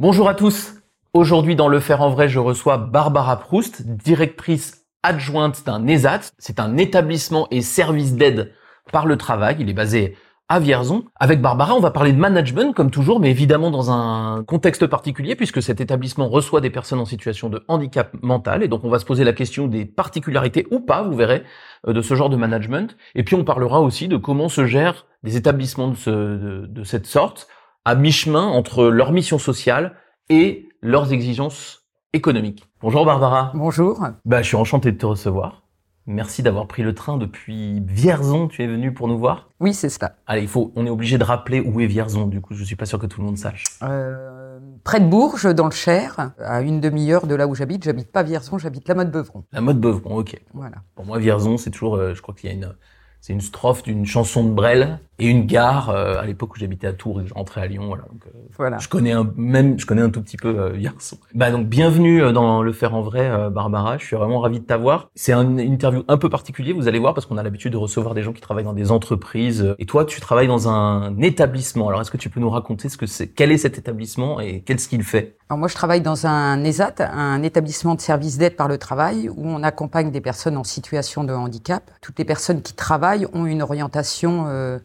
Bonjour à tous. Aujourd'hui dans Le Faire en Vrai, je reçois Barbara Proust, directrice adjointe d'un ESAT. C'est un établissement et service d'aide par le travail. Il est basé à Vierzon. Avec Barbara, on va parler de management comme toujours, mais évidemment dans un contexte particulier puisque cet établissement reçoit des personnes en situation de handicap mental et donc on va se poser la question des particularités ou pas, vous verrez, euh, de ce genre de management. Et puis on parlera aussi de comment se gèrent des établissements de, ce, de, de cette sorte à mi-chemin entre leur mission sociale et leurs exigences économiques. Bonjour Barbara. Bonjour. Bah, je suis enchanté de te recevoir. Merci d'avoir pris le train depuis Vierzon. Tu es venu pour nous voir Oui, c'est ça. Allez, il faut, on est obligé de rappeler où est Vierzon. Du coup, je suis pas sûr que tout le monde sache. Euh, près de Bourges, dans le Cher, à une demi-heure de là où j'habite. J'habite pas Vierzon, j'habite la Motte Beuvron. La Motte Beuvron, ok. Voilà. Pour moi, Vierzon, c'est toujours, euh, je crois qu'il y a une, c'est une strophe d'une chanson de Brel et une gare euh, à l'époque où j'habitais à Tours et que je rentrais à Lyon. Voilà, donc, euh, Voilà. Je connais un, même, je connais un tout petit peu euh, Vierzon. Bah donc bienvenue euh, dans le faire en vrai, euh, Barbara. Je suis vraiment ravi de t'avoir. C'est un- une interview un peu particulier, vous allez voir, parce qu'on a l'habitude de recevoir des gens qui travaillent dans des entreprises. Et toi, tu travailles dans un établissement. Alors est-ce que tu peux nous raconter ce que c'est, quel est cet établissement et qu'est-ce qu'il fait? Alors moi, je travaille dans un ESAT, un établissement de services d'aide par le travail, où on accompagne des personnes en situation de handicap. Toutes les personnes qui travaillent ont une orientation euh,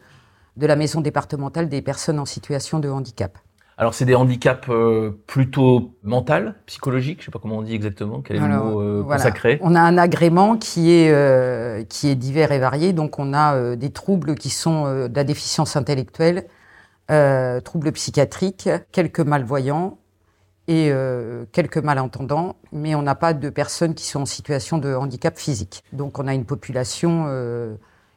de la maison départementale des personnes en situation de handicap. Alors c'est des handicaps euh, plutôt mental, psychologiques, je sais pas comment on dit exactement, quel est Alors, le mot euh, voilà. consacré On a un agrément qui est euh, qui est divers et varié. Donc on a euh, des troubles qui sont de la déficience intellectuelle, troubles psychiatriques, quelques malvoyants et quelques malentendants, mais on n'a pas de personnes qui sont en situation de handicap physique. Donc on a une population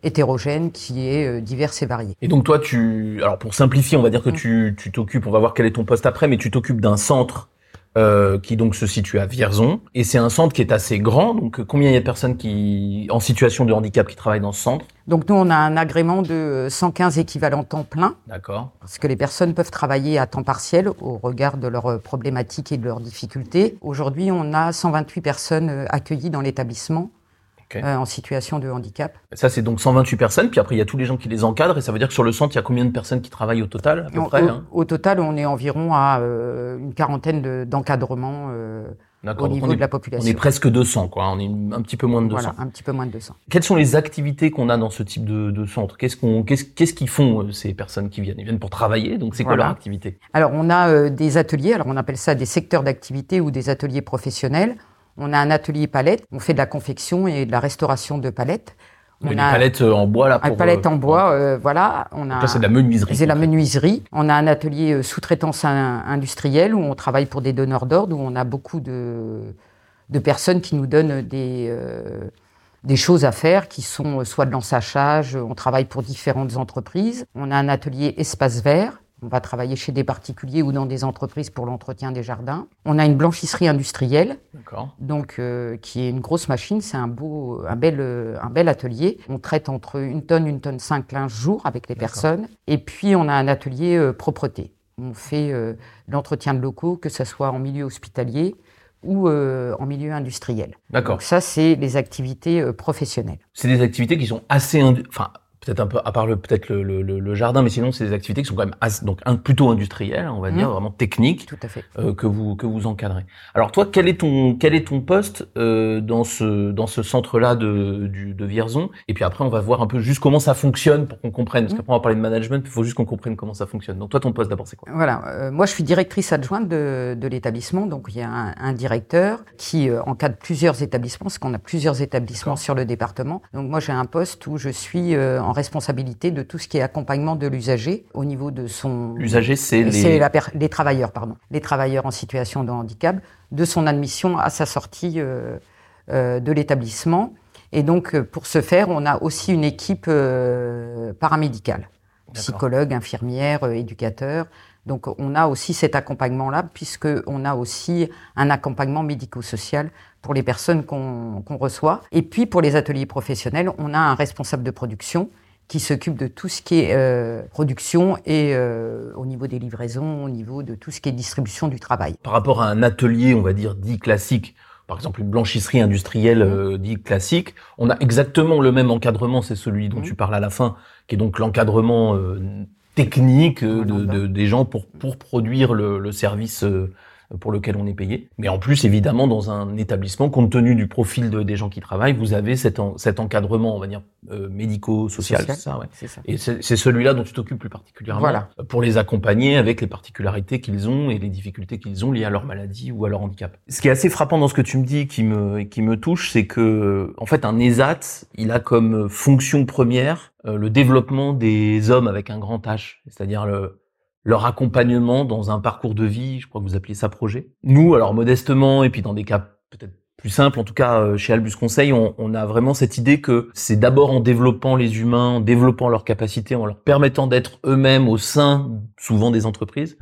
hétérogène qui est euh, diverse et variée. Et donc toi, tu, alors pour simplifier, on va dire que tu tu t'occupes, on va voir quel est ton poste après, mais tu t'occupes d'un centre euh, qui donc se situe à Vierzon, et c'est un centre qui est assez grand. Donc combien il y a de personnes qui en situation de handicap qui travaillent dans ce centre? Donc nous on a un agrément de euh, 115 équivalents temps plein. D'accord. Parce que les personnes peuvent travailler à temps partiel au regard de leurs euh, problématiques et de leurs difficultés. Aujourd'hui, on a 128 personnes euh, accueillies dans l'établissement Euh, en situation de handicap. Ça c'est donc 128 personnes, puis après il y a tous les gens qui les encadrent, et ça veut dire que sur le centre il y a combien de personnes qui travaillent au total à peu on- près au, hein au total, on est environ à euh, une quarantaine de- d'encadrements euh, au niveau on est, de la on population. est presque 200 quoi, on est un petit peu moins de 200. Voilà, un petit peu moins de 200. Quelles sont les activités qu'on a dans ce type de, de centre? Qu'est-ce qu'on, qu'est-ce, qu'est-ce qu'ils font euh, ces personnes qui viennent? Ils viennent pour travailler, donc c'est quoi leur activité? Alors, on a euh, des ateliers, alors on appelle ça des secteurs d'activité ou des ateliers professionnels. On a un atelier palette, on fait de la confection et de la restauration de palettes. On Des a palettes euh, en bois là un pour. palette euh, en bois, euh, voilà. On a c'est de la menuiserie. C'est la menuiserie. On a un atelier euh, sous-traitance in- industrielle où on travaille pour des donneurs d'ordre, où on a beaucoup de, de personnes qui nous donnent des, euh, des choses à faire, qui sont euh, soit de l'ensachage, on travaille pour différentes entreprises. On a un atelier espace vert. On va travailler chez des particuliers ou dans des entreprises pour l'entretien des jardins. On a une blanchisserie industrielle donc euh, qui est une grosse machine. C'est un beau, un bel, euh, un bel atelier. On traite entre une tonne, une tonne cinq linge jour avec les personnes. Et puis on a un atelier euh, propreté. On fait euh, l'entretien de locaux, que ce soit en milieu hospitalier ou euh, en milieu industriel. D'accord. Donc ça, c'est les activités euh, professionnelles. C'est des activités qui sont assez, enfin peut-être un peu à part le peut-être le, le, le- jardin, mais sinon c'est des activités qui sont quand même donc un, plutôt industrielles, on va Mhm. dire, vraiment techniques. Tout à fait. euh, que vous que vous encadrez. Alors toi, quel est ton quel est ton poste euh, dans ce dans ce centre-là de du, de Vierzon? Et puis après, on va voir un peu juste comment ça fonctionne pour qu'on comprenne. Parce Mhm. qu'après, on va parler de management, il faut juste qu'on comprenne comment ça fonctionne. Donc toi, ton poste d'abord, c'est quoi? Voilà, euh, moi je suis directrice adjointe de, de l'établissement, donc il y a un, un directeur qui euh, encadre plusieurs établissements, parce qu'on a plusieurs établissements sur le département. Donc moi j'ai un poste où je suis euh, en responsabilité de tout ce qui est accompagnement de l'usager au niveau de son... L'usager, c'est les les travailleurs, pardon, les travailleurs en situation de handicap, de son admission à sa sortie euh, euh, de l'établissement. Et donc, euh, pour ce faire, on a aussi une équipe euh, paramédicale, psychologue, infirmière, éducateur. Donc, on a aussi cet accompagnement-là, puisque on a aussi un accompagnement médico-social pour les personnes qu'on qu'on reçoit. Et puis, pour les ateliers professionnels, on a un responsable de production qui s'occupe de tout ce qui est euh, production et euh, au niveau des livraisons, au niveau de tout ce qui est distribution du travail. par rapport à un atelier, on va dire dit classique. Par exemple, une blanchisserie industrielle euh, dit classique, on a exactement le même encadrement, c'est celui dont Mhm. tu parles à la fin, qui est donc l'encadrement euh, techniques de, des gens pour pour produire le, le service pour lequel on est payé. Mais en plus, évidemment, dans un établissement, compte tenu du profil de, des gens qui travaillent, vous avez cet, cet encadrement, on va dire, euh, médico-social, c'est ça, ouais. ça. Et c'est celui-là dont tu t'occupes plus particulièrement, voilà. pour les accompagner avec les particularités qu'ils ont et les difficultés qu'ils ont liées à leur maladie ou à leur handicap. Ce qui est assez frappant dans ce que tu me dis, qui me qui me touche, c'est que en fait, un ESAT, il a comme fonction première euh, le développement des hommes avec un grand H, c'est-à-dire le leur accompagnement dans un parcours de vie, je crois que vous appelez ça projet. Nous, alors modestement, et puis dans des cas peut-être plus simples, en tout cas euh, chez Albus Conseil, on, a vraiment cette idée que c'est d'abord en développant les humains, en développant leurs capacités, en leur permettant d'être eux-mêmes au sein souvent des entreprises,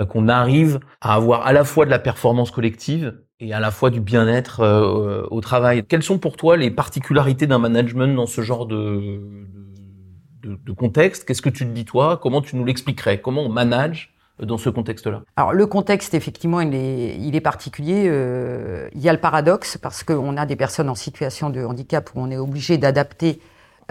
euh, qu'on arrive à avoir à la fois de la performance collective et à la fois du bien-être euh, au travail. Quelles sont pour toi les particularités d'un management dans ce genre de, de, contexte. Qu'est-ce que tu te dis toi? Comment tu nous l'expliquerais? Comment on manage dans ce contexte-là? Alors le contexte, effectivement, il est, il est particulier. Euh, il y a le paradoxe parce qu'on a des personnes en situation de handicap où on est obligé d'adapter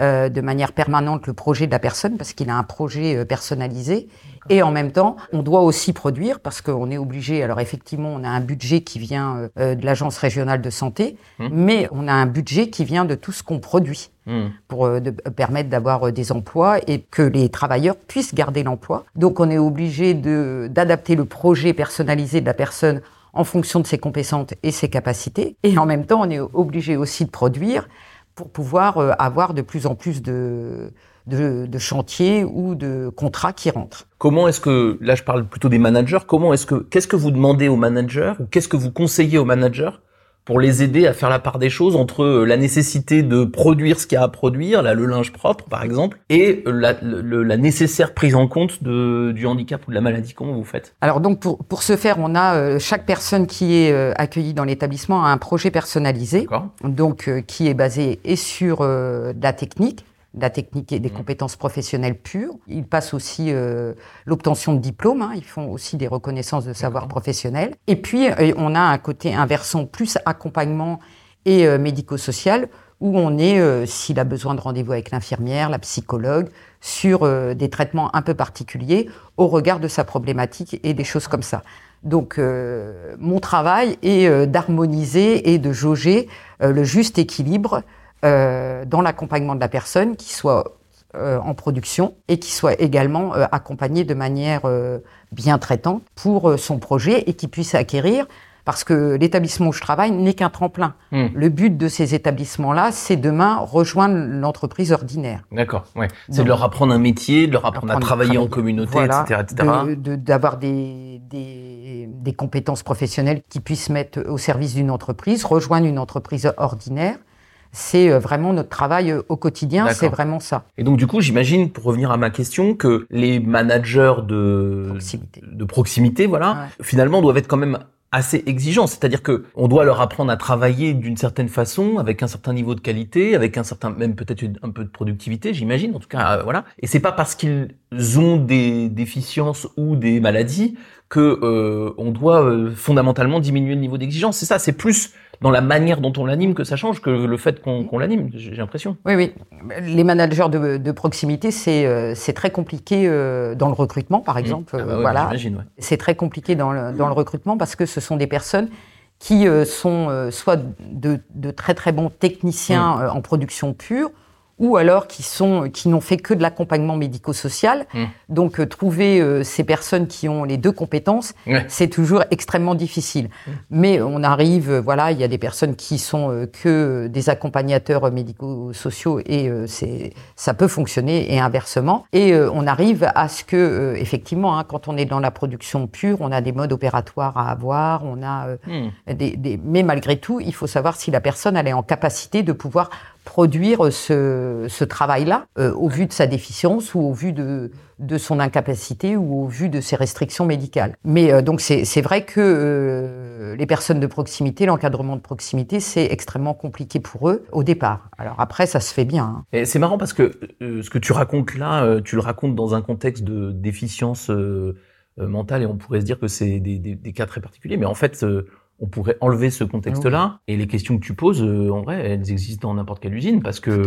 euh, de manière permanente le projet de la personne parce qu'il a un projet euh, personnalisé. Et en même temps, on doit aussi produire parce qu'on est obligé. Alors effectivement, on a un budget qui vient euh, de l'agence régionale de santé, mmh. mais on a un budget qui vient de tout ce qu'on produit mmh. pour de, permettre d'avoir des emplois et que les travailleurs puissent garder l'emploi. Donc on est obligé d'adapter le projet personnalisé de la personne en fonction de ses compétences et ses capacités. Et en même temps, on est obligé aussi de produire pour pouvoir euh, avoir de plus en plus de, chantiers ou de contrats qui rentrent. Comment est-ce que, là je parle plutôt des managers, comment est-ce que, qu'est-ce que vous demandez aux managers ou qu'est-ce que vous conseillez aux managers pour les aider à faire la part des choses entre euh, la nécessité de produire ce qu'il y a à produire, là le linge propre par exemple, et la, la nécessaire prise en compte de, du handicap ou de la maladie. Comment vous faites? Alors donc pour, pour ce faire, on a euh, chaque personne qui est euh, accueillie dans l'établissement a un projet personnalisé, donc qui est basé et sur la technique, la technique et des mmh. compétences professionnelles pures. Ils passent aussi euh, l'obtention de diplômes, hein. ils font aussi des reconnaissances de savoir professionnel. Et puis, euh, on a un côté inversant, plus accompagnement et euh, médico-social, où on est, s'il a besoin de rendez-vous avec l'infirmière, la psychologue, sur des traitements un peu particuliers au regard de sa problématique et des choses comme ça. Donc, mon travail est d'harmoniser et de jauger le juste équilibre euh, dans l'accompagnement de la personne, qui soit euh, en production et qui soit également euh, accompagné de manière euh, bien traitante pour son projet et qui puisse acquérir parce que l'établissement où je travaille n'est qu'un tremplin. Hmm. Le but de ces établissements-là, c'est demain rejoindre l'entreprise ordinaire. D'accord, ouais. C'est de leur apprendre un métier, de leur apprendre, à travailler, en communauté, etc., etc. D'avoir des, des, des compétences professionnelles qui puissent mettre au service d'une entreprise, rejoindre une entreprise ordinaire c'est euh, vraiment notre travail euh, au quotidien, c'est vraiment ça. Et donc du coup, j'imagine, pour revenir à ma question, que les managers de proximité, de proximité voilà, finalement doivent être quand même assez exigeants, c'est-à-dire que on doit leur apprendre à travailler d'une certaine façon, avec un certain niveau de qualité, avec un certain même peut-être un peu de productivité, j'imagine. En tout cas, euh, voilà. Et c'est pas parce qu'ils ont des déficiences ou des maladies que euh, on doit fondamentalement diminuer le niveau d'exigence. C'est ça. C'est plus dans la manière dont on l'anime que ça change que le fait qu'on l'anime, j'ai l'impression. Oui, oui. Les managers de, de proximité, c'est euh, très compliqué euh, dans le recrutement, par mmh. exemple. Ah bah ouais, voilà. Ouais. C'est très compliqué dans le, dans le recrutement parce que ce sont des personnes qui euh, sont soit de, de, très très bons techniciens mmh. en production pure, ou alors qui sont qui n'ont fait que de l'accompagnement médico-social. Mmh. Donc euh, trouver euh, ces personnes qui ont les deux compétences, c'est toujours extrêmement difficile. Mmh. Mais on arrive, euh, voilà, il y a des personnes qui sont que des accompagnateurs médico-sociaux et c'est ça peut fonctionner et inversement. Et on arrive à ce que effectivement, hein, quand on est dans la production pure, on a des modes opératoires à avoir, on a mmh. des, des, mais malgré tout, il faut savoir si la personne elle est en capacité de pouvoir produire ce, travail-là euh, au vu de sa déficience ou au vu de, de son incapacité ou au vu de ses restrictions médicales. Mais euh, donc c'est vrai que euh, les personnes de proximité, l'encadrement de proximité, c'est extrêmement compliqué pour eux au départ. Alors après, ça se fait bien. Hein. C'est marrant parce que ce que tu racontes là, tu le racontes dans un contexte de déficience mentale et on pourrait se dire que c'est des, des, cas très particuliers, mais en fait on pourrait enlever ce contexte-là. Et les questions que tu poses, euh, en vrai, elles existent dans n'importe quelle usine parce que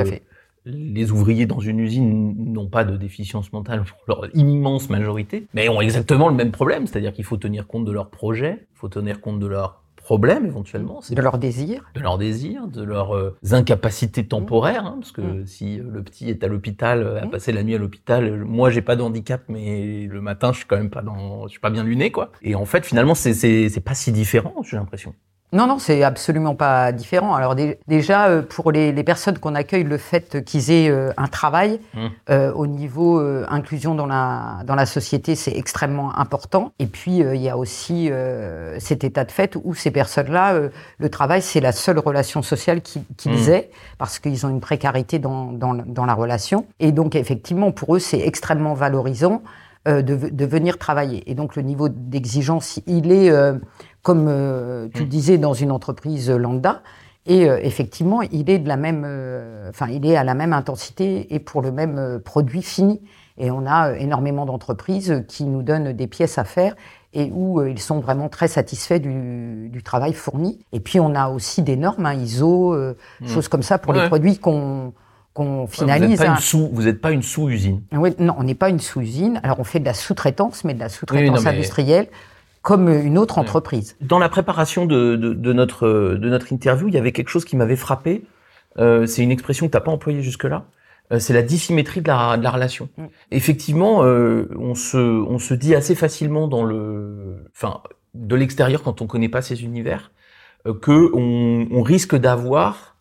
les ouvriers dans une usine n'ont pas de déficience mentale pour leur immense majorité, mais ont exactement le même problème, c'est-à-dire qu'il faut tenir compte de leurs projets, il faut tenir compte de leurs problèmes éventuellement. De leurs désirs. De leurs désirs, de leurs euh, incapacités temporaires, hein, parce que Mm. si euh, le petit est à l'hôpital, euh, à Mm. passer la nuit à l'hôpital, moi j'ai pas de handicap, mais le matin je suis quand même pas dans, je suis pas bien luné quoi. Et en fait finalement c'est pas si différent, j'ai l'impression. Non, non, c'est absolument pas différent. Alors dé- déjà, euh, pour les, les personnes qu'on accueille, le fait qu'ils aient euh, un travail Mm. euh, au niveau euh, inclusion dans la, dans la société, c'est extrêmement important. Et puis, euh, il y a aussi cet état de fait où ces personnes-là, le travail, c'est la seule relation sociale qui- qu'ils Mm. aient, parce qu'ils ont une précarité dans, dans, la relation. Et donc, effectivement, pour eux, c'est extrêmement valorisant de, de venir travailler. Et donc, le niveau d'exigence, il est... euh, comme euh, tu Mm. le disais, dans une entreprise lambda. Et euh, effectivement, il est de la même, euh, enfin, il est à la même intensité et pour le même produit fini. Et on a énormément d'entreprises qui nous donnent des pièces à faire et où ils sont vraiment très satisfaits du, du travail fourni. Et puis on a aussi des normes, hein, ISO, Mm. choses comme ça pour Ouais. les produits qu'on finalise. n'êtes pas, hein. une sous, vous êtes pas une sous-usine. Oui, non, on n'est pas une sous-usine. Alors on fait de la sous-traitance, mais de la sous-traitance mais- industrielle comme une autre entreprise. Dans la préparation de, de, de notre, de notre interview, il y avait quelque chose qui m'avait frappé. Euh, c'est une expression que tu n'as pas employée jusque-là. Euh, c'est la dissymétrie de la, de la relation. Mm. Effectivement, euh, on, se, on se dit assez facilement dans le, enfin, de l'extérieur quand on connaît pas ces univers, euh, que on, on risque d'avoir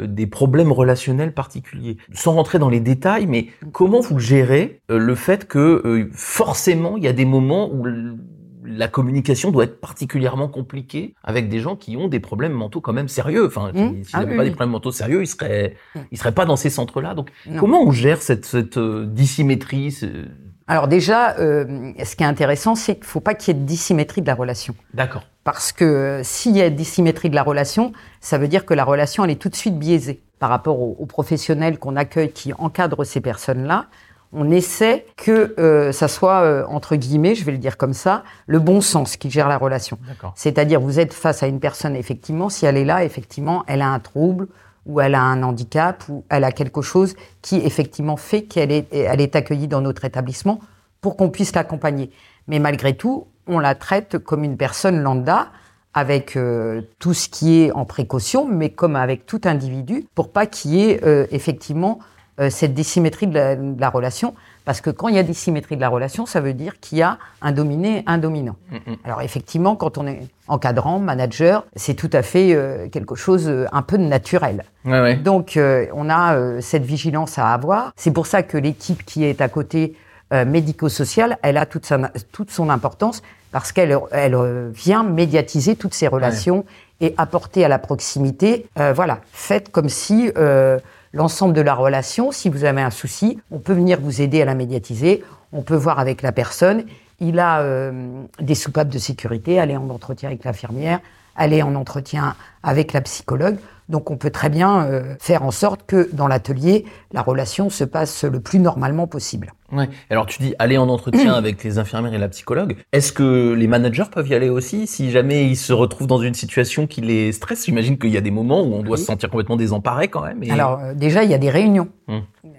euh, des problèmes relationnels particuliers. Sans rentrer dans les détails, mais comment vous gérez euh, le fait que forcément il y a des moments où la communication doit être particulièrement compliquée avec des gens qui ont des problèmes mentaux quand même sérieux. Enfin, Mmh. s'ils Ah n'avaient oui, pas oui. des problèmes mentaux sérieux, ils seraient, Mmh. ils seraient pas dans ces centres-là. Donc, Non. comment on gère cette, cette euh, dissymétrie ce- Alors déjà, euh, ce qui est intéressant, c'est qu'il ne faut pas qu'il y ait de dissymétrie de la relation. D'accord. Parce que euh, s'il y a dissymétrie de la relation, ça veut dire que la relation, elle est tout de suite biaisée. Par rapport aux, aux professionnels qu'on accueille qui encadrent ces personnes-là, on essaie que euh, ça soit, euh, entre guillemets, je vais le dire comme ça, le bon sens qui gère la relation. C'est-à-dire, vous êtes face à une personne, effectivement, si elle est là, effectivement, elle a un trouble, ou elle a un handicap, ou elle a quelque chose qui, effectivement, fait qu'elle est, elle est accueillie dans notre établissement pour qu'on puisse l'accompagner. Mais malgré tout, on la traite comme une personne lambda, avec euh, tout ce qui est en précaution, mais comme avec tout individu, pour pas qu'il y ait effectivement euh, cette dissymétrie de la, de la relation. Parce que quand il y a dissymétrie de la relation, ça veut dire qu'il y a un dominé, un dominant. Mm, mm. Alors effectivement, quand on est encadrant, manager, c'est tout à fait euh, quelque chose euh, un peu de naturel. Ouais, ouais. Donc euh, on a euh, cette vigilance à avoir. C'est pour ça que l'équipe qui est à côté euh, médico-sociale, elle a toute, sa- toute son importance parce qu'elle elle, vient médiatiser toutes ces relations et apporter à la proximité. euh, voilà, faites comme si euh, l'ensemble de la relation, si vous avez un souci, on peut venir vous aider à la médiatiser. On peut voir avec la personne. Il a euh, des soupapes de sécurité, aller en entretien avec l'infirmière, aller en entretien avec la psychologue. Donc on peut très bien euh, faire en sorte que dans l'atelier, la relation se passe le plus normalement possible. Ouais. Alors tu dis aller en entretien avec les infirmières et la psychologue. Est-ce que les managers peuvent y aller aussi si jamais ils se retrouvent dans une situation qui les stresse? J'imagine qu'il y a des moments où on doit Oui. se sentir complètement désemparé quand même. et- Alors euh, déjà, il y a des réunions.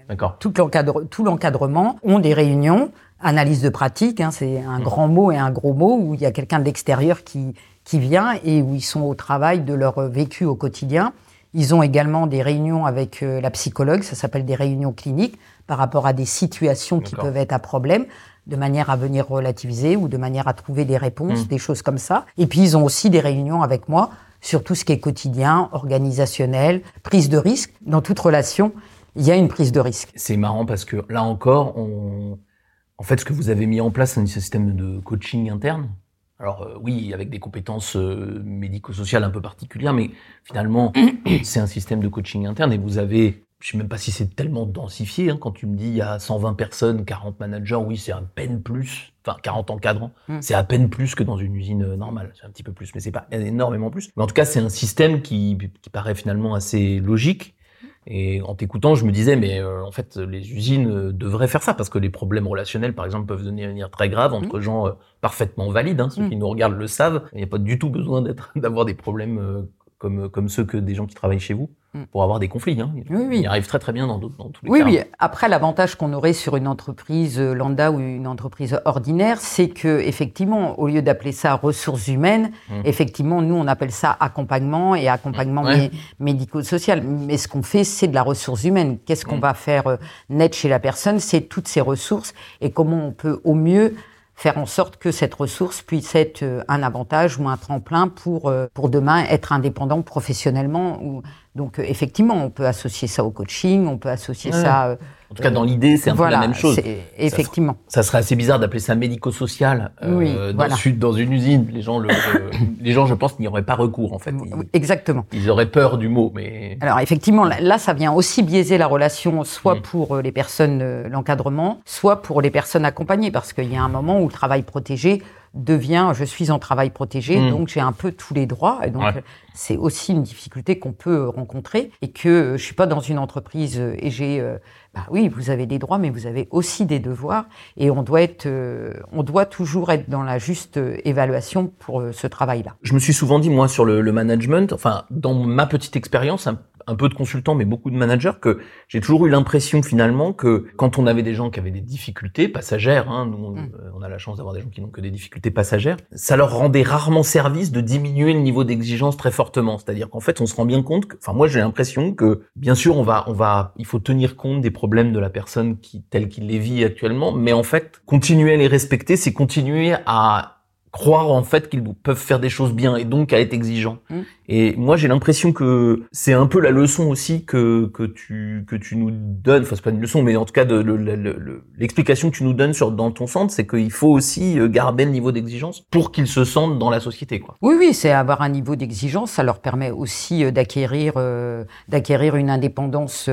d'accord. Tout l'encadre- tout l'encadrement ont des réunions, analyse de pratique, hein, c'est un grand mot et un gros mot, où il y a quelqu'un de l'extérieur qui, qui vient et où ils sont au travail de leur vécu au quotidien. Ils ont également des réunions avec euh, la psychologue, ça s'appelle des réunions cliniques, par rapport à des situations qui peuvent être à problème, de manière à venir relativiser ou de manière à trouver des réponses, Mm. des choses comme ça. Et puis ils ont aussi des réunions avec moi sur tout ce qui est quotidien, organisationnel, prise de risque. Dans toute relation, il y a une prise de risque. C'est marrant parce que là encore, on... en fait, ce que vous avez mis en place, c'est un système de coaching interne. Alors euh, oui, avec des compétences euh, médico-sociales un peu particulières, mais finalement, c'est un système de coaching interne et vous avez, je sais même pas si c'est tellement densifié, hein, quand tu me dis il y a 120 personnes, 40 managers, oui, c'est à peine plus, enfin 40 encadrants, Mm. c'est à peine plus que dans une usine euh, normale, c'est un petit peu plus, mais c'est pas énormément plus. Mais en tout cas, c'est un système qui, qui paraît finalement assez logique. Et en t'écoutant, je me disais, mais euh, en fait, les usines euh, devraient faire ça parce que les problèmes relationnels, par exemple, peuvent devenir très graves entre gens euh, parfaitement valides. Hein, ceux Mm. qui nous regardent le savent. Il n'y a pas du tout besoin d'être, d'avoir des problèmes euh, comme comme ceux que des gens qui travaillent chez vous. Mm. pour avoir des conflits. Hein. Oui, oui. Il arrive très très bien dans, dans tous les oui, cas. Oui, Après, l'avantage qu'on aurait sur une entreprise euh, lambda ou une entreprise ordinaire, c'est que effectivement, au lieu d'appeler ça ressources humaines, mm. effectivement, nous on appelle ça accompagnement et accompagnement médico-social. Mais ce qu'on fait, c'est de la ressource humaine. Qu'est-ce qu'on va faire euh, net chez la personne? C'est toutes ces ressources et comment on peut au mieux faire en sorte que cette ressource puisse être euh, un avantage ou un tremplin pour, euh, pour demain être indépendant professionnellement. Ou, donc, euh, effectivement, on peut associer ça au coaching, on peut associer ça en tout cas, dans l'idée, c'est un peu la même chose. Effectivement. Ça, serait assez bizarre d'appeler ça médico-social euh, dans, dans, une usine. Les gens, le, les gens, je pense, n'y auraient pas recours en fait. Exactement. Ils auraient peur du mot, mais. Alors effectivement, là, ça vient aussi biaiser la relation, soit mm. pour euh, les personnes, euh, l'encadrement, soit pour les personnes accompagnées, parce qu'il y a un moment où le travail protégé devient je suis en travail protégé, hmm. donc j'ai un peu tous les droits. Et donc c'est aussi une difficulté qu'on peut rencontrer et que je suis pas dans une entreprise et j'ai euh, bah oui, vous avez des droits, mais vous avez aussi des devoirs et on doit être, euh, on doit toujours être dans la juste évaluation pour euh, ce travail-là. Je me suis souvent dit moi sur le, le management, enfin dans ma petite expérience, peu de consultants, mais beaucoup de managers, que j'ai toujours eu l'impression finalement que quand on avait des gens qui avaient des difficultés passagères, hein, nous mm. euh, on a la chance d'avoir des gens qui n'ont que des difficultés passagères, ça leur rendait rarement service de diminuer le niveau d'exigence très fortement. C'est-à-dire qu'en fait, on se rend bien compte, que, enfin moi j'ai l'impression que bien sûr on va, on va, il faut tenir compte des problèmes de la personne qui telle qu'il les vit actuellement, mais en fait continuer à les respecter, c'est continuer à croire en fait qu'ils peuvent faire des choses bien et donc à être exigeants. Mm. Et moi j'ai l'impression que c'est un peu la leçon aussi que que tu que tu nous donnes. Enfin c'est pas une leçon, mais en tout cas de, l'explication que tu nous donnes sur dans ton centre, c'est qu'il faut aussi euh, garder le niveau d'exigence pour qu'ils se sentent dans la société. Quoi. Oui oui, c'est avoir un niveau d'exigence. Ça leur permet aussi euh, d'acquérir euh, d'acquérir une indépendance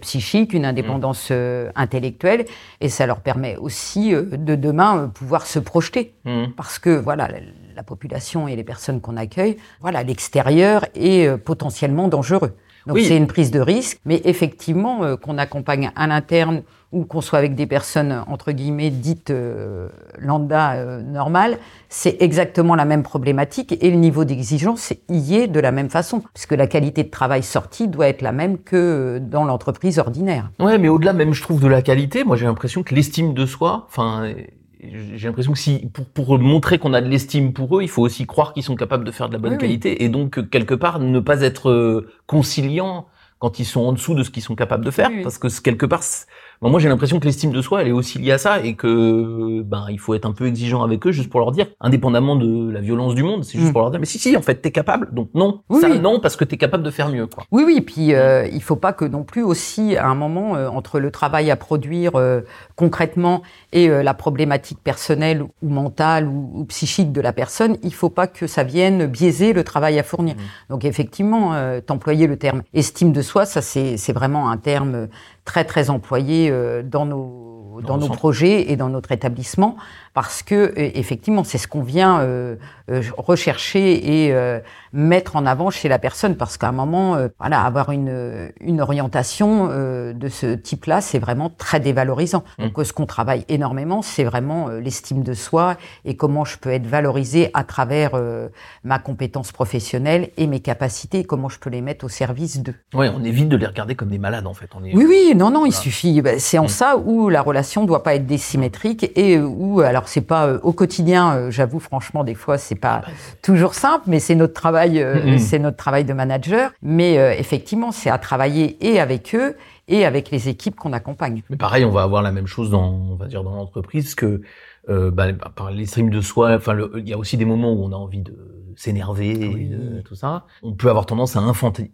psychique, une indépendance intellectuelle, et ça leur permet aussi de demain pouvoir se projeter mm. parce que que voilà, la, population et les personnes qu'on accueille, voilà, l'extérieur est euh, potentiellement dangereux. Donc c'est une prise de risque, mais effectivement euh, qu'on accompagne à l'interne ou qu'on soit avec des personnes entre guillemets dites euh, lambda normales, c'est exactement la même problématique et le niveau d'exigence y est de la même façon, puisque la qualité de travail sortie doit être la même que dans l'entreprise ordinaire. Ouais, mais au-delà même, je trouve de la qualité, moi j'ai l'impression que l'estime de soi, enfin j'ai l'impression que si pour, pour montrer qu'on a de l'estime pour eux, il faut aussi croire qu'ils sont capables de faire de la bonne qualité et donc quelque part ne pas être euh, conciliant quand ils sont en dessous de ce qu'ils sont capables de faire parce que quelque part moi, j'ai l'impression que l'estime de soi, elle est aussi liée à ça et que ben il faut être un peu exigeant avec eux juste pour leur dire, indépendamment de la violence du monde, c'est juste mm. pour leur dire, mais si si, en fait, t'es capable, donc non, ça non parce que t'es capable de faire mieux, quoi. Oui oui, puis euh, il faut pas que non plus aussi à un moment euh, entre le travail à produire euh, concrètement et euh, la problématique personnelle ou mentale ou, psychique de la personne, il faut pas que ça vienne biaiser le travail à fournir. Mm. Donc effectivement, t'employer le terme estime de soi, ça c'est c'est vraiment un terme très très employé dans nos dans, nos projets et dans notre établissement parce que euh, effectivement c'est ce qu'on vient euh, euh, rechercher et mettre en avant chez la personne parce qu'à un moment voilà avoir une une orientation de ce type-là c'est vraiment très dévalorisant mmh. donc ce qu'on travaille énormément c'est vraiment l'estime de soi et comment je peux être valorisé à travers ma compétence professionnelle et mes capacités et comment je peux les mettre au service d'eux. Oui, on évite de les regarder comme des malades en fait. On est... Oui oui non non il suffit bah, c'est en mmh. ça où la relation ne doit pas être désymétrique et où alors c'est pas euh, au quotidien, euh, j'avoue franchement des fois c'est pas toujours simple, mais c'est notre travail, euh, c'est notre travail de manager. Mais effectivement, c'est à travailler et avec eux et avec les équipes qu'on accompagne. Mais pareil, on va avoir la même chose dans, on va dire dans l'entreprise que euh, bah, par les streams de soi. Enfin, il y a aussi des moments où on a envie de s'énerver, tout ça. On peut avoir tendance à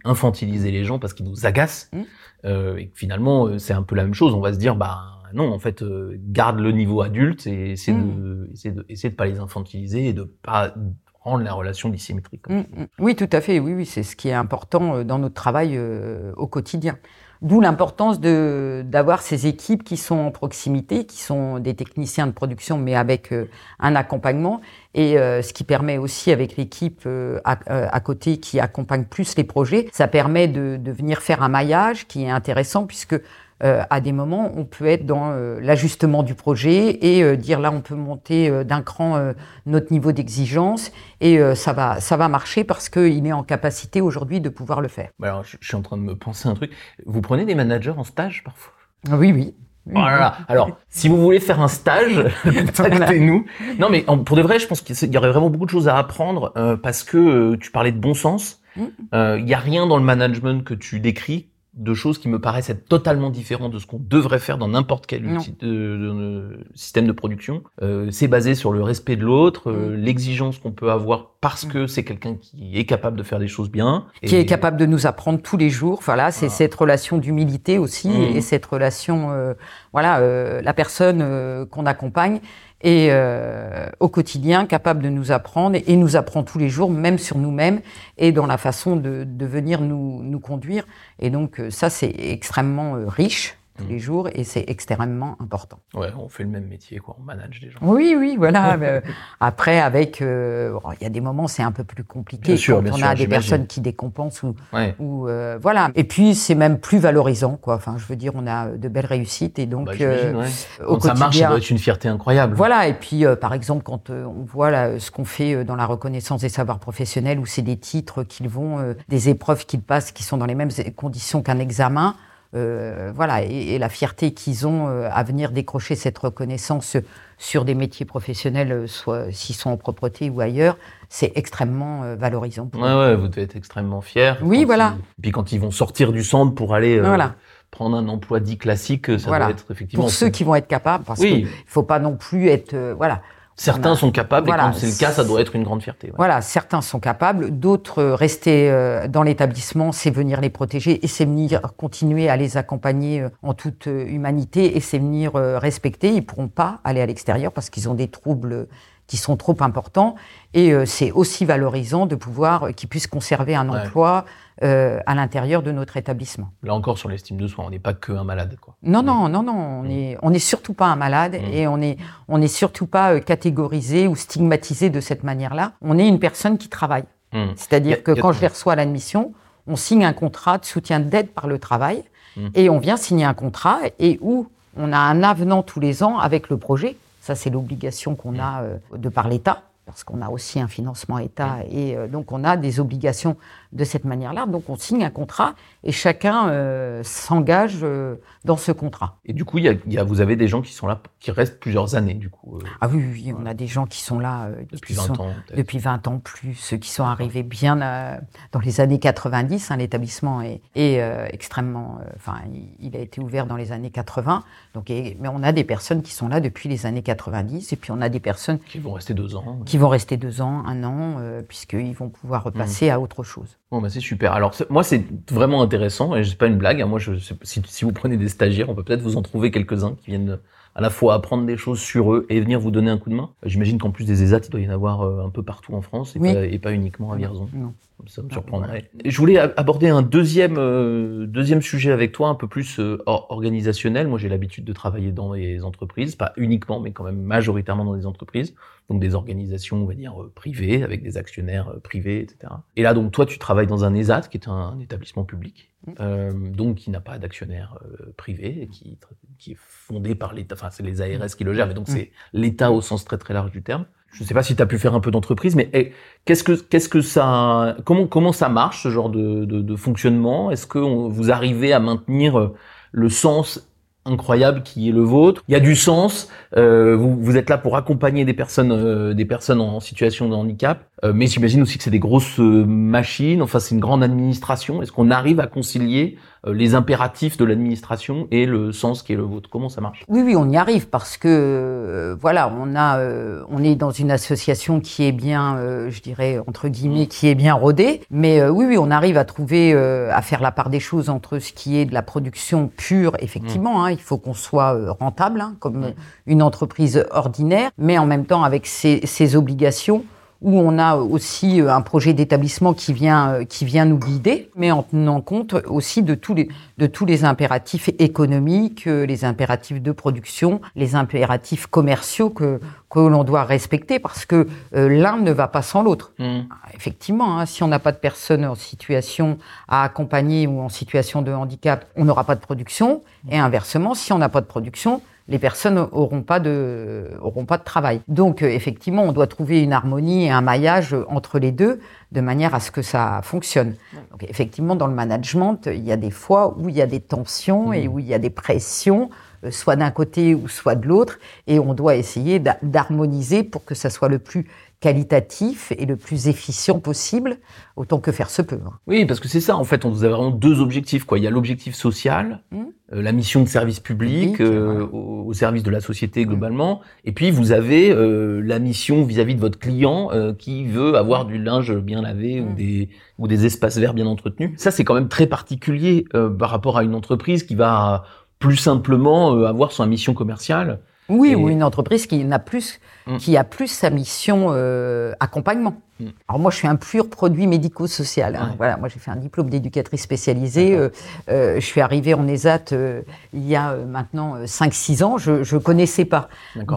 infantiliser les gens parce qu'ils nous agacent. Mm. Euh, et finalement, c'est un peu la même chose. On va se dire, bah non, en fait, euh, garde le niveau adulte et essaie, de, mm. essaie, de, essaie de pas les infantiliser et de pas rendre la relation dissymétrique. Mm, mm. Oui, tout à fait. Oui, oui, c'est ce qui est important euh, dans notre travail euh, au quotidien. D'où l'importance de d'avoir ces équipes qui sont en proximité, qui sont des techniciens de production, mais avec un accompagnement. Et ce qui permet aussi, avec l'équipe à, à, côté qui accompagne plus les projets, ça permet de, de venir faire un maillage qui est intéressant puisque euh, à des moments, on peut être dans euh, l'ajustement du projet et euh, dire là, on peut monter d'un cran notre niveau d'exigence et ça va, ça va marcher parce qu'il est en capacité aujourd'hui de pouvoir le faire. Bah alors, je, je suis en train de me penser un truc. Vous prenez des managers en stage parfois? Oui, oui. Voilà. Alors, si vous voulez faire un stage, contactez-nous. Non, mais pour de vrai, je pense qu'il y aurait vraiment beaucoup de choses à apprendre euh, parce que euh, tu parlais de bon sens. Mm. Euh, Il y a rien dans le management que tu décris de choses qui me paraissent être totalement différentes de ce qu'on devrait faire dans n'importe quel Non. outil de, de- de système de production. Euh, c'est basé sur le respect de l'autre, euh, Mm. l'exigence qu'on peut avoir parce Mm. que c'est quelqu'un qui est capable de faire des choses bien. qui est capable de nous apprendre tous les jours. Voilà, c'est Voilà. cette relation d'humilité aussi Mhm. et cette relation, euh, voilà, euh, la personne euh, qu'on accompagne est euh, au quotidien capable de nous apprendre et, et nous apprend tous les jours, même sur nous-mêmes et dans la façon de, de venir nous, nous conduire. Et donc euh, ça, c'est extrêmement euh, riche tous Mhm. les jours et c'est extrêmement important. Ouais, on fait le même métier, quoi. On manage des gens. Oui, oui, voilà. euh, après, avec, euh, bon, il y a des moments, c'est un peu plus compliqué Bien sûr, quand bien on sûr, a des personnes qui décompensent ou Ouais. ou euh, voilà. Et puis c'est même plus valorisant, quoi. Enfin, je veux dire, on a de belles réussites et donc Bah, euh, ouais. au Quand ça marche, ça quotidien. doit être une fierté incroyable. Voilà. Et puis, euh, par exemple, quand euh, on voit là, ce qu'on fait euh, dans la reconnaissance des savoirs professionnels, où c'est des titres qu'ils vont, euh, des épreuves qu'ils passent, qui sont dans les mêmes conditions qu'un examen. Euh, voilà, et, et la fierté qu'ils ont euh, à venir décrocher cette reconnaissance sur des métiers professionnels, euh, soit s'ils sont en propreté ou ailleurs, c'est extrêmement euh, valorisant. pour Ouais, ouais, vous devez être extrêmement fiers. Oui, voilà. ils- Puis quand ils vont sortir du centre pour aller euh, Voilà. prendre un emploi dit classique, ça Voilà. doit être effectivement. Pour ceux qui vont être capables, parce Oui. qu'il faut pas non plus être, euh, voilà. Certains a- sont capables voilà, et quand c'est le cas, ça doit être une grande fierté. ouais. Voilà, certains sont capables, d'autres euh, rester euh, dans l'établissement, c'est venir les protéger et c'est venir continuer à les accompagner euh, en toute humanité et c'est venir respecter. Ils pourront pas aller à l'extérieur parce qu'ils ont des troubles qui sont trop importants et euh, c'est aussi valorisant de pouvoir euh, qu'ils puissent conserver un Ouais. emploi euh, à l'intérieur de notre établissement. Là encore, sur l'estime de soi, on n'est pas que un malade. Quoi. Non, non, non, non, on Mm. est, on est surtout pas un malade Mm. et on est, on est surtout pas catégorisé ou stigmatisé de cette manière-là. On est une personne qui travaille. Hmm. C'est-à-dire a- que a- quand je les reçois à l'admission, on signe un contrat de soutien d'aide par le travail Mm. et on vient signer un contrat et où on a un avenant tous les ans avec le projet. Ça, c'est l'obligation qu'on a euh, de par l'État, parce qu'on a aussi un financement État et euh, donc on a des obligations de cette manière-là. Donc on signe un contrat et chacun euh, s'engage euh, dans ce contrat. Et du coup, il y a, il y a- vous avez des gens qui sont là, qui restent plusieurs années, du coup, Ah oui, oui, oui, on a des gens qui sont là depuis qui 20 sont- ans. peut-être. depuis 20 ans plus, ceux qui sont arrivés bien dans les années 90. hein, L'établissement est, est, extrêmement, enfin, il, il a été ouvert dans les années 80. Donc, et- mais on a des personnes qui sont là depuis les années 90, et puis on a des personnes Qui vont rester deux ans. qui vont rester deux ans, un an, euh, puisqu'ils vont pouvoir repasser à autre chose. Bon, bah, c'est super. Alors, moi, c'est vraiment intéressant, et c'est pas une blague. hein. Moi, je, si, si vous prenez des stagiaires, on peut peut-être vous en trouver quelques-uns qui viennent à la fois apprendre des choses sur eux et venir vous donner un coup de main. J'imagine qu'en plus des ESAT, il doit y en avoir euh, un peu partout en France, et, Oui. pas, et pas uniquement à Vierzon. Non. Ça me Ah, surprendrait. Et Je voulais aborder un deuxième, euh, deuxième sujet avec toi, un peu plus euh, or- organisationnel. Moi, j'ai l'habitude de travailler dans les entreprises, pas uniquement, mais quand même majoritairement dans des entreprises. Donc des organisations, on va dire, euh, privées, avec des actionnaires euh, privés, etc. Et là, donc, toi, tu travailles dans un ESAT, qui est un, un établissement public, Mm. euh, donc qui n'a pas d'actionnaires euh, privés, qui, qui est fondé par l'État. Enfin, c'est les ARS qui le gèrent, mais donc Mm. c'est l'État au sens très très large du terme. Je ne sais pas si tu as pu faire un peu d'entreprise, mais eh, qu'est-ce que qu'est-ce que ça comment comment ça marche ce genre de, de, de fonctionnement? Est-ce que on- vous arrivez à maintenir le sens incroyable qui est le vôtre Il y a du sens. euh, vous, êtes là pour accompagner des personnes euh, des personnes en situation de handicap, mais j'imagine aussi que c'est des grosses euh, machines. Enfin, c'est une grande administration. Est-ce qu'on arrive à concilier euh, les impératifs de l'administration et le sens qui est le vôtre? Comment ça marche? Oui, oui, on y arrive parce que euh, voilà, on a, euh, on est dans une association qui est bien, euh, je dirais entre guillemets, qui est bien rodée. Mais euh, oui, oui, on arrive à trouver, euh, à faire la part des choses entre ce qui est de la production pure, effectivement. hein, il faut qu'on soit euh, rentable, hein, comme Mm. une entreprise ordinaire, mais en même temps avec ses, ses obligations où on a aussi un projet d'établissement qui vient qui vient nous guider, mais en tenant compte aussi de tous les de tous les impératifs économiques, les impératifs de production, les impératifs commerciaux que que l'on doit respecter parce que l'un ne va pas sans l'autre. Mmh. Effectivement, hein, si on n'a pas de personnes en situation à accompagner ou en situation de handicap, on n'aura pas de production. Et inversement, si on n'a pas de production, les personnes auront pas de auront pas de travail. Donc euh, effectivement, on doit trouver une harmonie et un maillage entre les deux de manière à ce que ça fonctionne. Donc effectivement, dans le management, il y a des fois où il y a des tensions et mmh. où il y a des pressions euh, soit d'un côté ou soit de l'autre, et on doit essayer d'harmoniser pour que ça soit le plus qualitatif et le plus efficient possible, autant que faire se peut. Hein. Oui, parce que c'est ça, en fait, on vous a vraiment deux objectifs. Quoi. Il y a l'objectif social, mmh. euh, la mission de service public, euh, au, service de la société mmh. globalement, et puis vous avez euh, la mission vis-à-vis de votre client qui veut avoir du linge bien lavé ou, mmh. des, ou des espaces verts bien entretenus. Ça, c'est quand même très particulier par rapport à une entreprise qui va plus simplement avoir sa mission commerciale. Oui, ou une entreprise qui n'a plus Mm. qui a plus sa mission euh, accompagnement. Mm. Alors moi, je suis un pur produit médico-social. Hein. Voilà, moi j'ai fait un diplôme d'éducatrice spécialisée. Euh, euh, je suis arrivée en ESAT euh, il y a maintenant 5-6 ans. Je ne connaissais pas.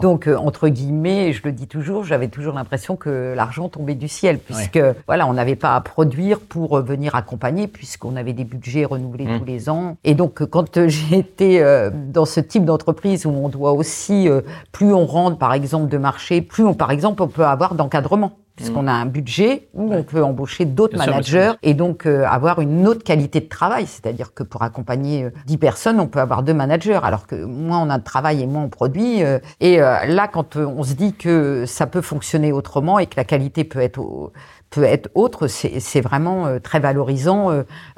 Donc entre guillemets, je le dis toujours, j'avais toujours l'impression que l'argent tombait du ciel, puisque voilà, on n'avait pas à produire pour venir accompagner, puisqu'on avait des budgets renouvelés mm. tous les ans. Et donc quand j'ai été dans ce type d'entreprise où on doit aussi, plus on rentre par exemple de marché, plus on par exemple on peut avoir d'encadrement puisqu'on a un budget où on peut embaucher d'autres managers et donc euh, avoir une autre qualité de travail. C'est-à-dire que pour accompagner 10 euh, personnes, on peut avoir deux managers, alors que moins on a de travail et moins on produit. Euh, et là, quand on se dit que ça peut fonctionner autrement et que la qualité peut être peut être autre, c'est vraiment très valorisant,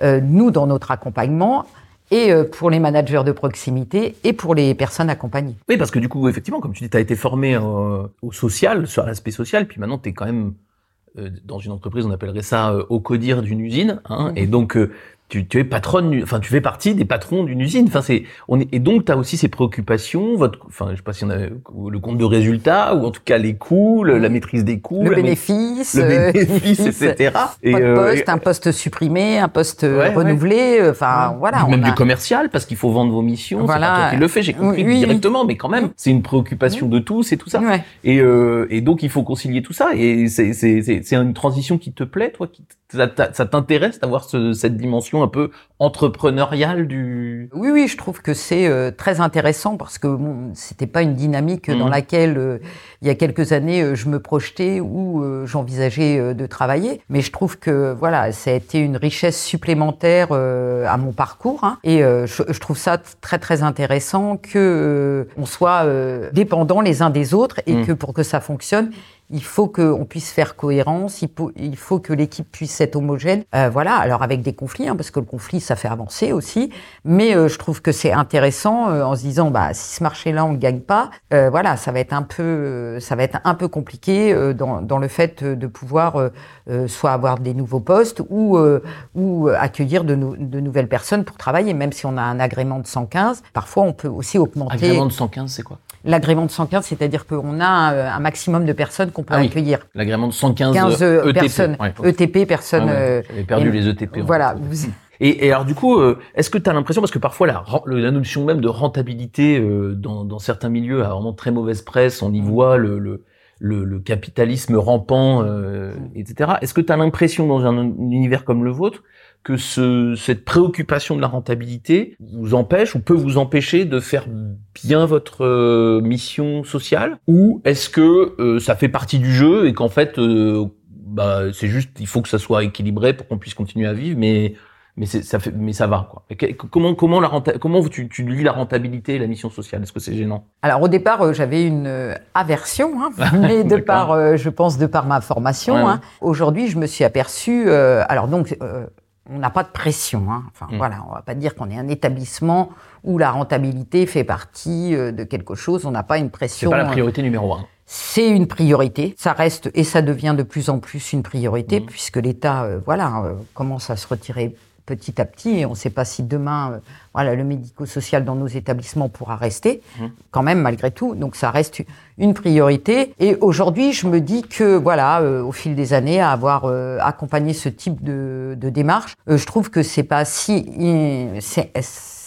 nous, dans notre accompagnement, et pour les managers de proximité et pour les personnes accompagnées. Oui, parce que du coup, effectivement, comme tu dis, tu as été formé au social, sur l'aspect social, puis maintenant tu es quand même dans une entreprise, on appellerait ça au codir d'une usine, hein, et donc tu, tu es patronne, enfin tu fais partie des patrons d'une usine. Enfin c'est, on est, et donc tu as aussi ces préoccupations, votre, enfin je sais pas si on a le compte de résultat ou en tout cas les coûts, la maîtrise des coûts, le bénéfice, le euh, bénéfice, etc. Et euh, poste, un poste supprimé, un poste renouvelé, euh, enfin voilà. Même du commercial parce qu'il faut vendre vos missions. Voilà. C'est pas toi qui le fait, j'ai compris directement, mais quand même c'est une préoccupation de tous et tout ça. Et, euh, et donc il faut concilier tout ça et c'est c'est c'est une transition qui te plaît, toi, qui ça t'intéresse d'avoir ce, cette dimension un peu entrepreneuriale du Oui, oui, je trouve que c'est euh, très intéressant parce que bon, c'était pas une dynamique dans mmh. laquelle euh, il y a quelques années euh, je me projetais ou j'envisageais de travailler. Mais je trouve que voilà, ça a été une richesse supplémentaire à mon parcours hein, et je, je, trouve ça très très intéressant que on soit dépendants les uns des autres et mmh. que pour que ça fonctionne, il faut qu'on puisse faire cohérence, il faut, que l'équipe puisse être homogène. Euh, voilà, alors avec des conflits, hein, parce que le conflit, ça fait avancer aussi. Mais euh, je trouve que c'est intéressant euh, en se disant, bah, si ce marché-là, on ne gagne pas, voilà, ça va être un peu, ça va être un peu compliqué dans, dans, le fait de pouvoir soit avoir des nouveaux postes ou, ou accueillir de, de, nouvelles personnes pour travailler. Même si on a un agrément de 115, parfois on peut aussi augmenter. Agrément de 115, c'est quoi? L'agrément de 115, c'est-à-dire qu'on a un, maximum de personnes qu'on peut ah accueillir. L'agrément de 115 15 ETP. personnes. ETP, personnes. Ah J'avais perdu les ETP. Voilà. Et, et, alors du coup, euh, est-ce que tu as l'impression, parce que parfois la, la, notion même de rentabilité euh, dans, dans, certains milieux a vraiment très mauvaise presse, on y mm. voit le, le, le, le capitalisme rampant, euh, mm. etc. Est-ce que tu as l'impression dans un univers comme le vôtre que ce, cette préoccupation de la rentabilité vous empêche ou peut vous empêcher de faire bien votre euh, mission sociale? Ou est-ce que euh, ça fait partie du jeu et qu'en fait euh, bah, c'est juste il faut que ça soit équilibré pour qu'on puisse continuer à vivre mais mais ça fait mais ça va quoi. comment comment la comment tu, tu lis la rentabilité et la mission sociale? Est-ce que c'est gênant? Alors au départ j'avais une aversion hein, mais de par je pense de par ma formation hein. aujourd'hui je me suis aperçu alors donc on n'a pas de pression. Hein. Enfin, mm. voilà, on va pas dire qu'on est un établissement où la rentabilité fait partie euh, de quelque chose. On n'a pas une pression. C'est pas la priorité numéro un. C'est une priorité. Ça reste et ça devient de plus en plus une priorité mm. puisque l'État, euh, voilà, euh, commence à se retirer petit à petit, et on ne sait pas si demain, euh, voilà, le médico-social dans nos établissements pourra rester, Mmh. quand même malgré tout. Donc ça reste une priorité. Et aujourd'hui, je me dis que voilà, euh, au fil des années, à avoir euh, accompagné ce type de, de démarche, je trouve que c'est pas si, c'est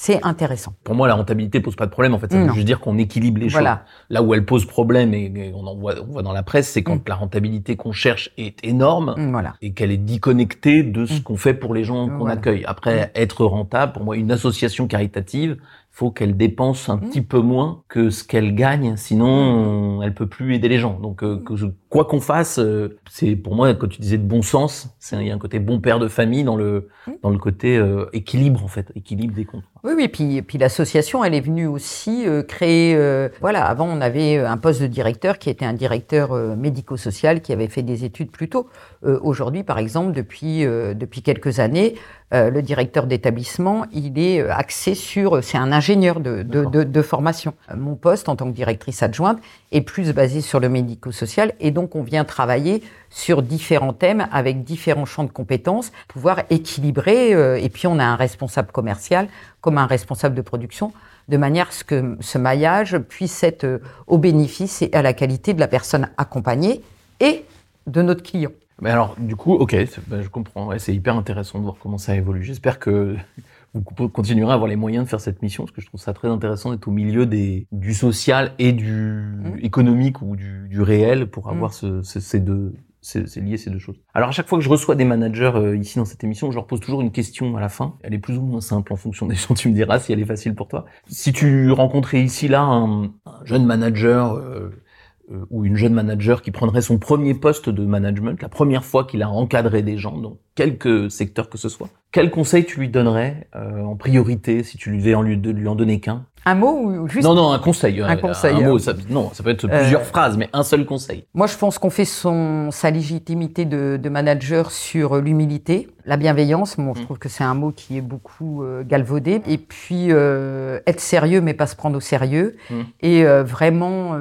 c'est intéressant. Pour moi, la rentabilité pose pas de problème. En fait, ça veut Non. juste dire qu'on équilibre les Voilà. choses. Là où elle pose problème, et, et on en voit, on voit dans la presse, c'est quand Mm. la rentabilité qu'on cherche est énorme Voilà. et qu'elle est déconnectée de ce Mm. qu'on fait pour les gens qu'on Voilà. accueille. Après, être rentable, pour moi, une association caritative, faut qu'elle dépense un Mm. petit peu moins que ce qu'elle gagne, sinon on- elle peut plus aider les gens. Donc, euh, que je- quoi qu'on fasse, euh, c'est pour moi, quand tu disais de bon sens, c'est il y a un côté bon père de famille dans le Mm. dans le côté euh, équilibre en fait, équilibre des comptes. Oui, oui, puis, puis l'association, elle est venue aussi euh, créer. euh, voilà, avant, on avait un poste de directeur qui était un directeur euh, médico-social qui avait fait des études plus tôt. Euh, Aujourd'hui, par exemple, depuis, euh, depuis quelques années, euh, le directeur d'établissement, il est axé sur. C'est un ingénieur de, de, de, de formation. Mon poste, en tant que directrice adjointe, est plus basé sur le médico-social et donc on vient travailler sur différents thèmes avec différents champs de compétences, pouvoir équilibrer. euh, et puis on a un responsable commercial comme un responsable de production, de manière à ce que ce maillage puisse être euh, au bénéfice et à la qualité de la personne accompagnée et de notre client. Mais alors, du coup, ok, ben, je comprends. Ouais, c'est hyper intéressant de voir comment ça évolue. J'espère que vous co- continuerez à avoir les moyens de faire cette mission, parce que je trouve ça très intéressant d'être au milieu des, du social et du économique ou du, du réel pour avoir ce, ce- ces deux, c'est lié ces deux choses. Alors à chaque fois que je reçois des managers euh, ici dans cette émission, je leur pose toujours une question à la fin. Elle est plus ou moins simple en fonction des gens. Tu me diras si elle est facile pour toi. Si tu rencontrais ici là un, un jeune manager euh, euh, ou une jeune manager qui prendrait son premier poste de management, la première fois qu'il a encadré des gens dans quelque secteur que ce soit, quel conseil tu lui donnerais euh, en priorité si tu lui devais en lui, de lui en donner qu'un? Un mot ou juste Non, non, un conseil. Un conseil, Un mot, ça, non, ça peut être plusieurs Euh, phrases, mais un seul conseil. Moi, je pense qu'on fait son, sa légitimité de, de manager sur l'humilité, la bienveillance. Bon, je Mm. trouve que c'est un mot qui est beaucoup euh, galvaudé. Et puis, euh, être sérieux, mais pas se prendre au sérieux. Mm. Et vraiment,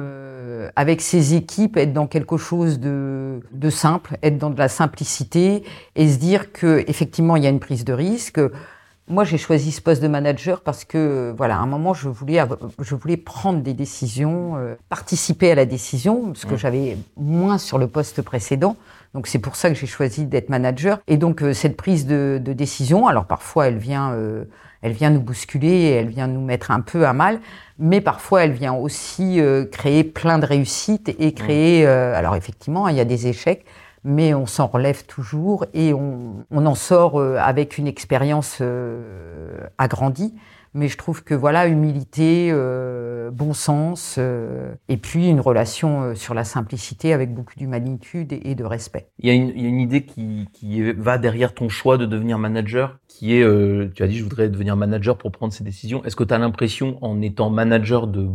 euh, avec ses équipes, être dans quelque chose de, de simple, être dans de la simplicité et se dire que effectivement, il y a une prise de risque. Moi, j'ai choisi ce poste de manager parce que, voilà, à un moment, je voulais, je voulais prendre des décisions, euh, participer à la décision, parce que Mm. j'avais moins sur le poste précédent. Donc, c'est pour ça que j'ai choisi d'être manager. Et donc, euh, cette prise de, de décision, alors parfois, elle vient, euh, elle vient nous bousculer, elle vient nous mettre un peu à mal, mais parfois, elle vient aussi euh, créer plein de réussites et créer. euh, alors, effectivement, il y a des échecs, mais on s'en relève toujours et on, on en sort euh, avec une expérience euh, agrandie. Mais je trouve que voilà, humilité, euh, bon sens, euh, et puis une relation euh, sur la simplicité avec beaucoup d'humanitude et, et de respect. Il y, a une, il y a une idée qui, qui va derrière ton choix de devenir manager, qui est, euh, tu as dit, je voudrais devenir manager pour prendre ces décisions. Est-ce que tu as l'impression, en étant manager de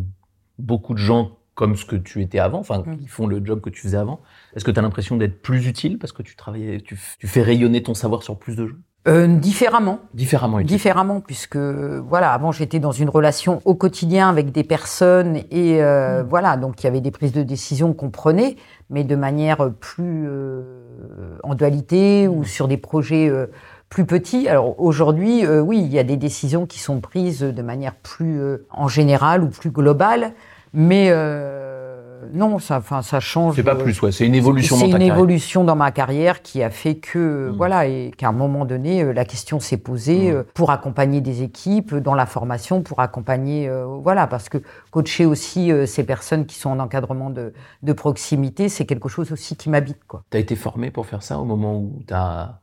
beaucoup de gens comme ce que tu étais avant, enfin, Mm. qui font le job que tu faisais avant, est-ce que tu as l'impression d'être plus utile parce que tu f- tu fais rayonner ton savoir sur plus de gens? Euh, différemment, Différemment utile. différemment, puisque voilà, avant j'étais dans une relation au quotidien avec des personnes et euh, voilà, donc il y avait des prises de décision qu'on prenait, mais de manière plus euh, en dualité ou sur des projets euh, plus petits. Alors aujourd'hui, euh, oui, il y a des décisions qui sont prises de manière plus euh, en général ou plus globale, mais euh, non, ça, enfin, ça change. C'est pas euh, plus, ouais, c'est une évolution c'est dans ta une carrière. évolution dans ma carrière qui a fait que, Mm. voilà, et qu'à un moment donné, euh, la question s'est posée Mm. euh, pour accompagner des équipes dans la formation, pour accompagner, euh, voilà, parce que coacher aussi euh, ces personnes qui sont en encadrement de, de proximité, c'est quelque chose aussi qui m'habite, quoi. Tu as été formé pour faire ça au moment où tu as,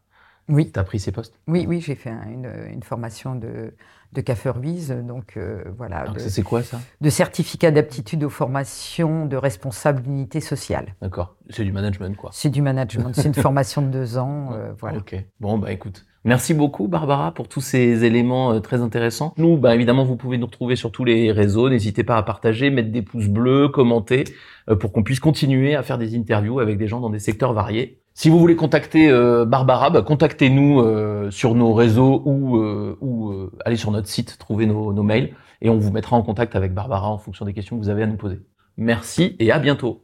Oui, pris ces postes? Oui, oui, j'ai fait un- une, une formation de, de CAFE Ruiz, donc euh, voilà, ça, C'est quoi ça? de certificat d'aptitude aux formations de responsable d'unité sociale. D'accord, c'est du management quoi. C'est du management, c'est une formation de deux ans, euh, voilà. Ok. Bon, bah écoute. Merci beaucoup, Barbara, pour tous ces éléments euh, très intéressants. Nous, bah évidemment, vous pouvez nous retrouver sur tous les réseaux. N'hésitez pas à partager, mettre des pouces bleus, commenter, euh, pour qu'on puisse continuer à faire des interviews avec des gens dans des secteurs variés. Si vous voulez contacter euh, Barbara, bah, contactez-nous euh, sur nos réseaux ou, euh, allez sur notre site, trouvez nos mails et on vous mettra en contact avec Barbara en fonction des questions que vous avez à nous poser. Merci et à bientôt.